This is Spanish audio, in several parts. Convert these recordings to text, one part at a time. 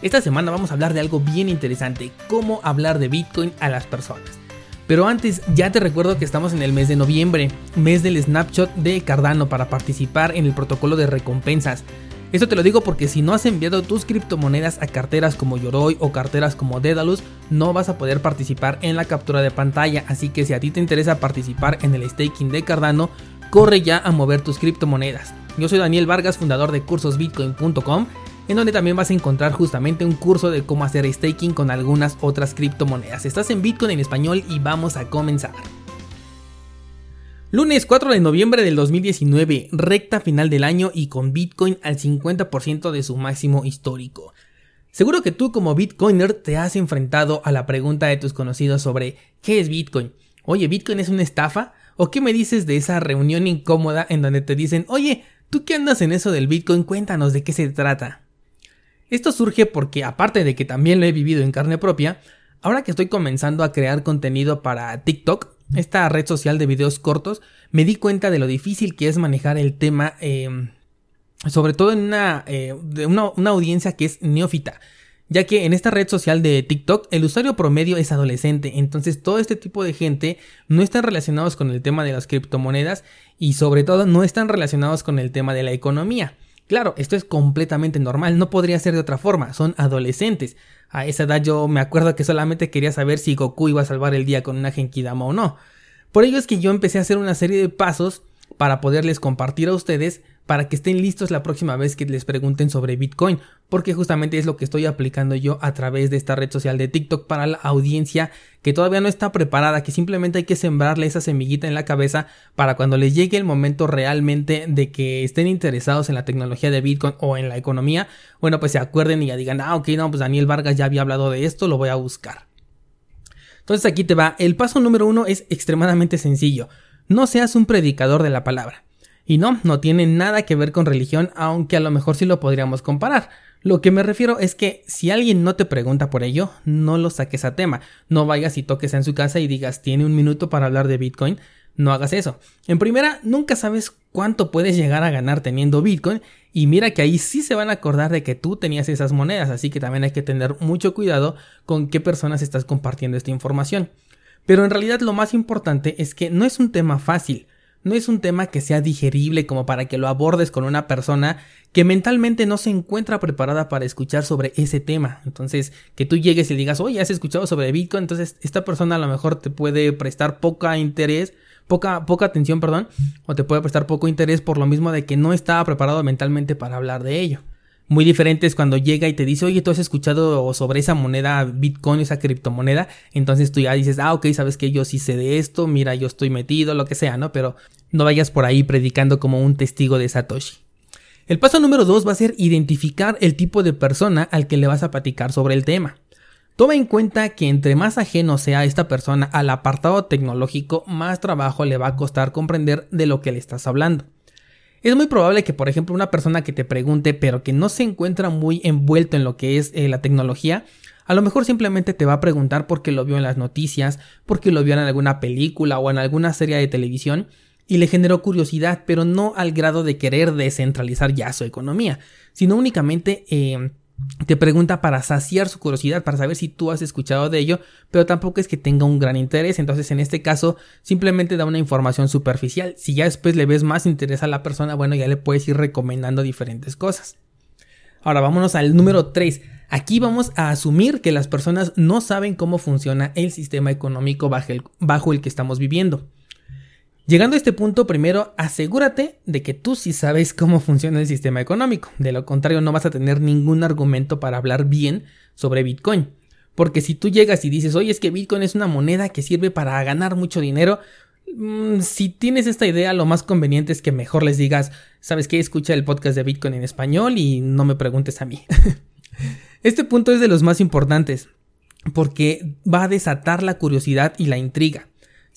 Esta semana vamos a hablar de algo bien interesante, cómo hablar de Bitcoin a las personas. Pero antes, ya te recuerdo que estamos en el mes de noviembre, mes del snapshot de Cardano para participar en el protocolo de recompensas. Esto te lo digo porque si no has enviado tus criptomonedas a carteras como Yoroi o carteras como Dedalus, no vas a poder participar en la captura de pantalla. Así que si a ti te interesa participar en el staking de Cardano, corre ya a mover tus criptomonedas. Yo soy Daniel Vargas, fundador de cursosbitcoin.com en donde también vas a encontrar justamente un curso de cómo hacer staking con algunas otras criptomonedas. Estás en Bitcoin en español y vamos a comenzar. Lunes 4 de noviembre del 2019, recta final del año y con Bitcoin al 50% de su máximo histórico. Seguro que tú como Bitcoiner te has enfrentado a la pregunta de tus conocidos sobre ¿qué es Bitcoin? Oye, ¿Bitcoin es una estafa? ¿O qué me dices de esa reunión incómoda en donde te dicen, oye, ¿tú qué andas en eso del Bitcoin? Cuéntanos de qué se trata. Esto surge porque, aparte de que también lo he vivido en carne propia, ahora que estoy comenzando a crear contenido para TikTok, esta red social de videos cortos, me di cuenta de lo difícil que es manejar el tema, em, sobre todo en una, eh, de una, una audiencia que es neófita ya que en esta red social de TikTok el usuario promedio es adolescente, entonces todo este tipo de gente no están relacionados con el tema de las criptomonedas y sobre todo no están relacionados con el tema de la economía. Claro, esto es completamente normal, no podría ser de otra forma, son adolescentes. A esa edad yo me acuerdo que solamente quería saber si Goku iba a salvar el día con una Genkidama o no. Por ello es que yo empecé a hacer una serie de pasos para poderles compartir a ustedes para que estén listos la próxima vez que les pregunten sobre Bitcoin, porque justamente es lo que estoy aplicando yo a través de esta red social de TikTok para la audiencia que todavía no está preparada, que simplemente hay que sembrarle esa semillita en la cabeza para cuando les llegue el momento realmente de que estén interesados en la tecnología de Bitcoin o en la economía, bueno, pues se acuerden y ya digan, ah, ok, no, pues Daniel Vargas ya había hablado de esto, lo voy a buscar. Entonces aquí te va, el paso número uno es extremadamente sencillo, no seas un predicador de la palabra. Y no, no tiene nada que ver con religión, aunque a lo mejor sí lo podríamos comparar. Lo que me refiero es que si alguien no te pregunta por ello, no lo saques a tema. No vayas y toques en su casa y digas, tiene un minuto para hablar de Bitcoin. No hagas eso. En primera, nunca sabes cuánto puedes llegar a ganar teniendo Bitcoin. Y mira que ahí sí se van a acordar de que tú tenías esas monedas. Así que también hay que tener mucho cuidado con qué personas estás compartiendo esta información. Pero en realidad lo más importante es que no es un tema fácil no es un tema que sea digerible como para que lo abordes con una persona que mentalmente no se encuentra preparada para escuchar sobre ese tema. Entonces, que tú llegues y digas, oye, has escuchado sobre Bitcoin, entonces esta persona a lo mejor te puede prestar poca interés, poca, poca atención, perdón, o te puede prestar poco interés por lo mismo de que no estaba preparado mentalmente para hablar de ello. Muy diferente es cuando llega y te dice, oye, tú has escuchado sobre esa moneda Bitcoin, esa criptomoneda. Entonces tú ya dices, ah, ok, sabes que yo sí sé de esto, mira, yo estoy metido, lo que sea, ¿no? Pero no vayas por ahí predicando como un testigo de Satoshi. El paso número dos va a ser identificar el tipo de persona al que le vas a platicar sobre el tema. Toma en cuenta que entre más ajeno sea esta persona al apartado tecnológico, más trabajo le va a costar comprender de lo que le estás hablando. Es muy probable que, por ejemplo, una persona que te pregunte, pero que no se encuentra muy envuelto en lo que es eh, la tecnología, a lo mejor simplemente te va a preguntar porque lo vio en las noticias, porque lo vio en alguna película o en alguna serie de televisión y le generó curiosidad, pero no al grado de querer descentralizar ya su economía, sino únicamente eh, te pregunta para saciar su curiosidad, para saber si tú has escuchado de ello, pero tampoco es que tenga un gran interés, entonces en este caso simplemente da una información superficial. Si ya después le ves más interés a la persona, bueno, ya le puedes ir recomendando diferentes cosas. Ahora vámonos al número 3. Aquí vamos a asumir que las personas no saben cómo funciona el sistema económico bajo el, bajo el que estamos viviendo. Llegando a este punto, primero asegúrate de que tú sí sabes cómo funciona el sistema económico. De lo contrario, no vas a tener ningún argumento para hablar bien sobre Bitcoin. Porque si tú llegas y dices, oye, es que Bitcoin es una moneda que sirve para ganar mucho dinero, mm, si tienes esta idea, lo más conveniente es que mejor les digas, ¿sabes qué? Escucha el podcast de Bitcoin en español y no me preguntes a mí. este punto es de los más importantes. porque va a desatar la curiosidad y la intriga.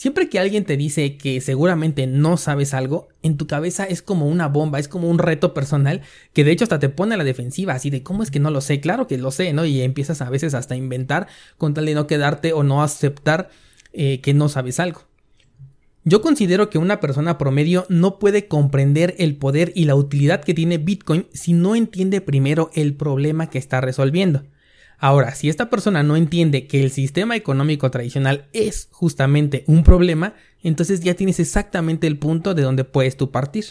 Siempre que alguien te dice que seguramente no sabes algo, en tu cabeza es como una bomba, es como un reto personal que de hecho hasta te pone a la defensiva, así de cómo es que no lo sé, claro que lo sé, ¿no? Y empiezas a veces hasta a inventar con tal de no quedarte o no aceptar eh, que no sabes algo. Yo considero que una persona promedio no puede comprender el poder y la utilidad que tiene Bitcoin si no entiende primero el problema que está resolviendo. Ahora, si esta persona no entiende que el sistema económico tradicional es justamente un problema, entonces ya tienes exactamente el punto de donde puedes tú partir.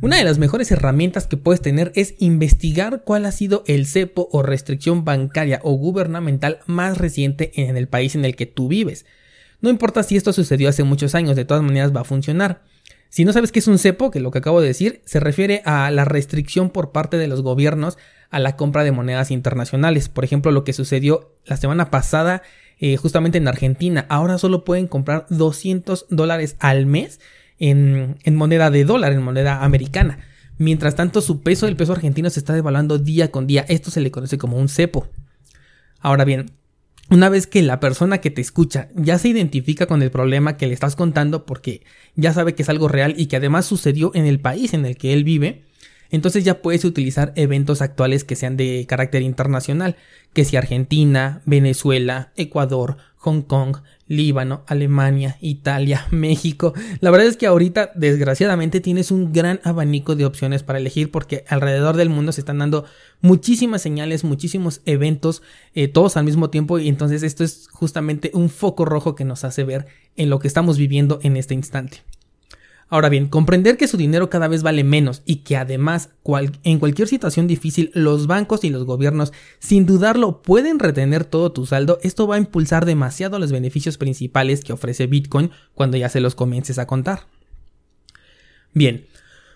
Una de las mejores herramientas que puedes tener es investigar cuál ha sido el cepo o restricción bancaria o gubernamental más reciente en el país en el que tú vives. No importa si esto sucedió hace muchos años, de todas maneras va a funcionar. Si no sabes qué es un cepo, que lo que acabo de decir, se refiere a la restricción por parte de los gobiernos a la compra de monedas internacionales. Por ejemplo, lo que sucedió la semana pasada eh, justamente en Argentina. Ahora solo pueden comprar 200 dólares al mes en, en moneda de dólar, en moneda americana. Mientras tanto, su peso, el peso argentino, se está devaluando día con día. Esto se le conoce como un cepo. Ahora bien, una vez que la persona que te escucha ya se identifica con el problema que le estás contando porque ya sabe que es algo real y que además sucedió en el país en el que él vive, entonces ya puedes utilizar eventos actuales que sean de carácter internacional, que si Argentina, Venezuela, Ecuador, Hong Kong, Líbano, Alemania, Italia, México. La verdad es que ahorita, desgraciadamente, tienes un gran abanico de opciones para elegir porque alrededor del mundo se están dando muchísimas señales, muchísimos eventos, eh, todos al mismo tiempo y entonces esto es justamente un foco rojo que nos hace ver en lo que estamos viviendo en este instante. Ahora bien, comprender que su dinero cada vez vale menos y que además en cualquier situación difícil los bancos y los gobiernos sin dudarlo pueden retener todo tu saldo, esto va a impulsar demasiado los beneficios principales que ofrece Bitcoin cuando ya se los comiences a contar. Bien,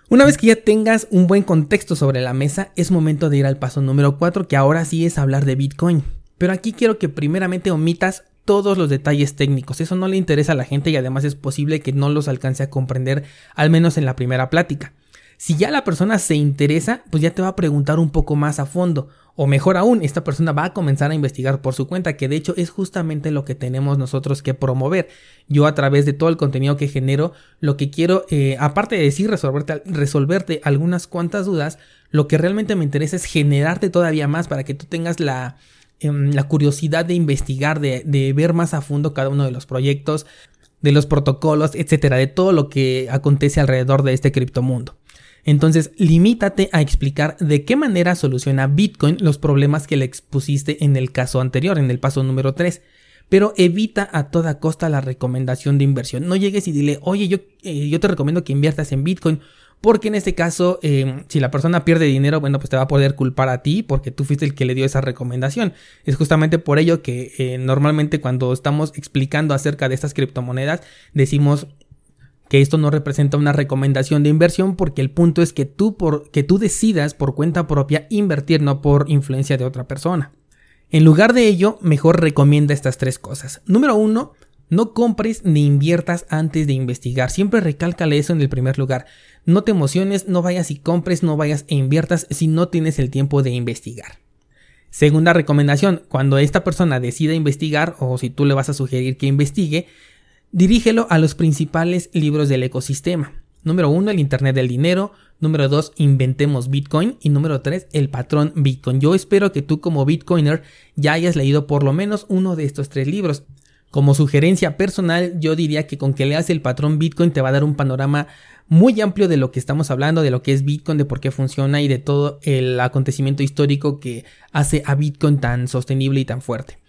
una vez que ya tengas un buen contexto sobre la mesa, es momento de ir al paso número 4 que ahora sí es hablar de Bitcoin. Pero aquí quiero que primeramente omitas todos los detalles técnicos. Eso no le interesa a la gente y además es posible que no los alcance a comprender, al menos en la primera plática. Si ya la persona se interesa, pues ya te va a preguntar un poco más a fondo. O mejor aún, esta persona va a comenzar a investigar por su cuenta, que de hecho es justamente lo que tenemos nosotros que promover. Yo a través de todo el contenido que genero, lo que quiero, eh, aparte de decir resolverte, resolverte algunas cuantas dudas, lo que realmente me interesa es generarte todavía más para que tú tengas la, Em, la curiosidad de investigar, de, ver más a fondo cada uno de los proyectos, de los protocolos, etcétera, de todo lo que acontece alrededor de este criptomundo. Entonces, limítate a explicar de qué manera soluciona Bitcoin los problemas que le expusiste en el caso anterior, en el paso número 3. Pero evita a toda costa la recomendación de inversión. No llegues y dile, oye, yo, eh, yo te recomiendo que inviertas en Bitcoin porque en este caso, em, si la persona pierde dinero, bueno, pues te va a poder culpar a ti porque tú fuiste el que le dio esa recomendación. Es justamente por ello que eh, normalmente cuando estamos explicando acerca de estas criptomonedas, decimos que esto no representa una recomendación de inversión porque el punto es que tú, por, que tú decidas por cuenta propia invertir, no por influencia de otra persona. En lugar de ello, mejor recomienda estas tres cosas. Número uno, no compres ni inviertas antes de investigar. Siempre recálcale eso en el primer lugar. No te emociones, no vayas y compres, no vayas e inviertas si no tienes el tiempo de investigar. Segunda recomendación, cuando esta persona decida investigar o si tú le vas a sugerir que investigue, dirígelo a los principales libros del ecosistema. Número uno, el Internet del Dinero. Número dos, Inventemos Bitcoin. Y número tres, el patrón Bitcoin. Yo espero que tú como Bitcoiner ya hayas leído por lo menos uno de estos tres libros. Como sugerencia personal, yo diría que con que leas el patrón Bitcoin te va a dar un panorama muy amplio de lo que estamos hablando, de lo que es Bitcoin, de por qué funciona y de todo el acontecimiento histórico que hace a Bitcoin tan sostenible y tan fuerte.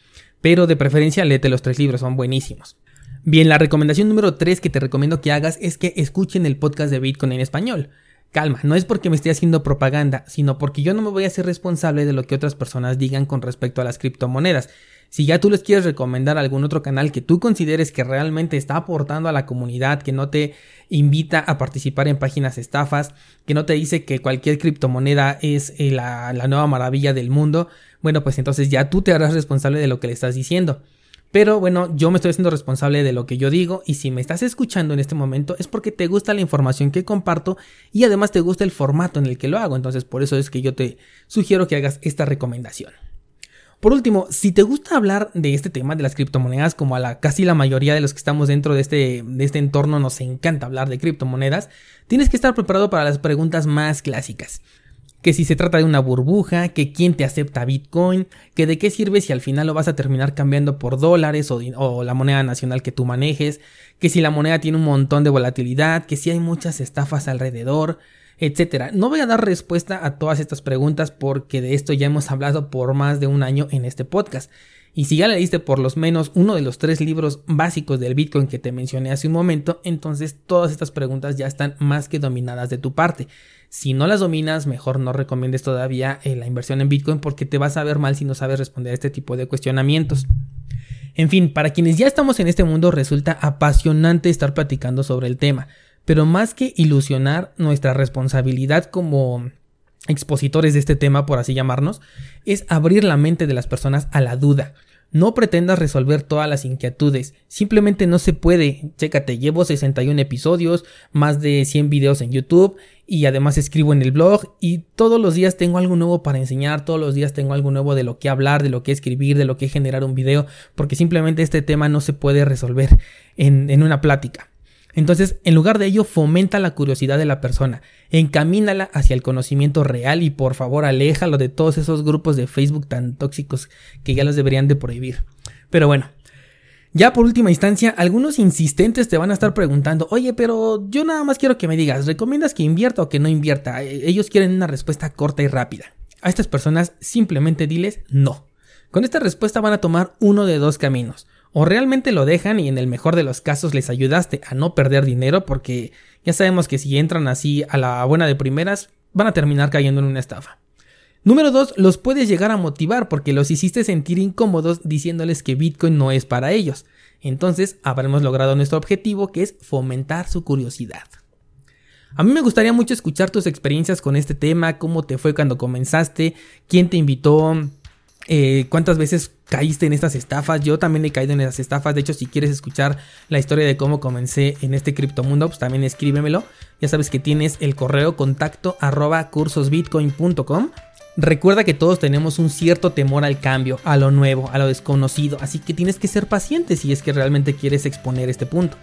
Pero de preferencia léete los tres libros, son buenísimos. Bien, la recomendación número 3 que te recomiendo que hagas es que escuchen el podcast de Bitcoin en español. Calma, no es porque me esté haciendo propaganda, sino porque yo no me voy a ser responsable de lo que otras personas digan con respecto a las criptomonedas. Si ya tú les quieres recomendar algún otro canal que tú consideres que realmente está aportando a la comunidad, que no te invita a participar en páginas estafas, que no te dice que cualquier criptomoneda es eh, la, la nueva maravilla del mundo, bueno, pues entonces ya tú te harás responsable de lo que le estás diciendo. Pero bueno, yo me estoy haciendo responsable de lo que yo digo y si me estás escuchando en este momento es porque te gusta la información que comparto y además te gusta el formato en el que lo hago. Entonces por eso es que yo te sugiero que hagas esta recomendación. Por último, si te gusta hablar de este tema de las criptomonedas, como a la casi la mayoría de los que estamos dentro de este, de este entorno nos encanta hablar de criptomonedas, tienes que estar preparado para las preguntas más clásicas. Que si se trata de una burbuja, que quién te acepta Bitcoin, que de qué sirve si al final lo vas a terminar cambiando por dólares o, o, la moneda nacional que tú manejes, que si la moneda tiene un montón de volatilidad, que si hay muchas estafas alrededor, etcétera. No voy a dar respuesta a todas estas preguntas porque de esto ya hemos hablado por más de un año en este podcast. Y si ya leíste por lo menos uno de los tres libros básicos del Bitcoin que te mencioné hace un momento, entonces todas estas preguntas ya están más que dominadas de tu parte. Si no las dominas, mejor no recomiendes todavía eh, la inversión en Bitcoin porque te vas a ver mal si no sabes responder a este tipo de cuestionamientos. En fin, para quienes ya estamos en este mundo resulta apasionante estar platicando sobre el tema, pero más que ilusionar nuestra responsabilidad como expositores de este tema, por así llamarnos, es abrir la mente de las personas a la duda. No pretendas resolver todas las inquietudes, simplemente no se puede. Chécate, llevo 61 episodios, más de 100 videos en YouTube y además escribo en el blog y todos los días tengo algo nuevo para enseñar, todos los días tengo algo nuevo de lo que hablar, de lo que escribir, de lo que generar un video, porque simplemente este tema no se puede resolver en, en una plática. Entonces, en lugar de ello, fomenta la curiosidad de la persona, encamínala hacia el conocimiento real y por favor aléjalo de todos esos grupos de Facebook tan tóxicos que ya los deberían de prohibir. Pero bueno, ya por última instancia, algunos insistentes te van a estar preguntando, oye, pero yo nada más quiero que me digas, ¿recomiendas que invierta o que no invierta? E, ellos quieren una respuesta corta y rápida. A estas personas simplemente diles no. Con esta respuesta van a tomar uno de dos caminos o realmente lo dejan y en el mejor de los casos les ayudaste a no perder dinero porque ya sabemos que si entran así a la buena de primeras van a terminar cayendo en una estafa. Número 2. Los puedes llegar a motivar porque los hiciste sentir incómodos diciéndoles que Bitcoin no es para ellos. Entonces habremos logrado nuestro objetivo que es fomentar su curiosidad. A mí me gustaría mucho escuchar tus experiencias con este tema, cómo te fue cuando comenzaste, quién te invitó, eh, cuántas veces caíste en estas estafas. Yo también he caído en esas estafas. De hecho, si quieres escuchar la historia de cómo comencé en este criptomundo, pues también escríbemelo. Ya sabes que tienes el correo contacto arroba cursosbitcoin.com. Recuerda que todos tenemos un cierto temor al cambio, a lo nuevo, a lo desconocido, así que tienes que ser paciente si es que realmente quieres exponer este punto.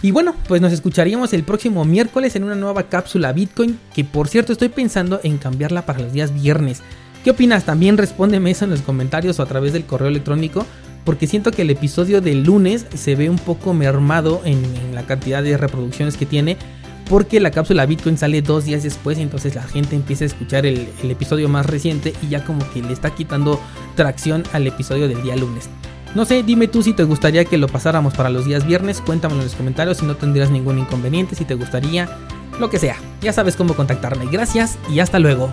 Y bueno, pues nos escucharíamos el próximo miércoles en una nueva cápsula Bitcoin, que por cierto estoy pensando en cambiarla para los días viernes. ¿Qué opinas? También respóndeme eso en los comentarios o a través del correo electrónico. Porque siento que el episodio del lunes se ve un poco mermado en, la cantidad de reproducciones que tiene. Porque la cápsula Bitcoin sale dos días después. Entonces la gente empieza a escuchar el, el episodio más reciente. Y ya como que le está quitando tracción al episodio del día lunes. No sé, dime tú si te gustaría que lo pasáramos para los días viernes. Cuéntamelo en los comentarios si no tendrías ningún inconveniente. Si te gustaría, lo que sea. Ya sabes cómo contactarme. Gracias y hasta luego.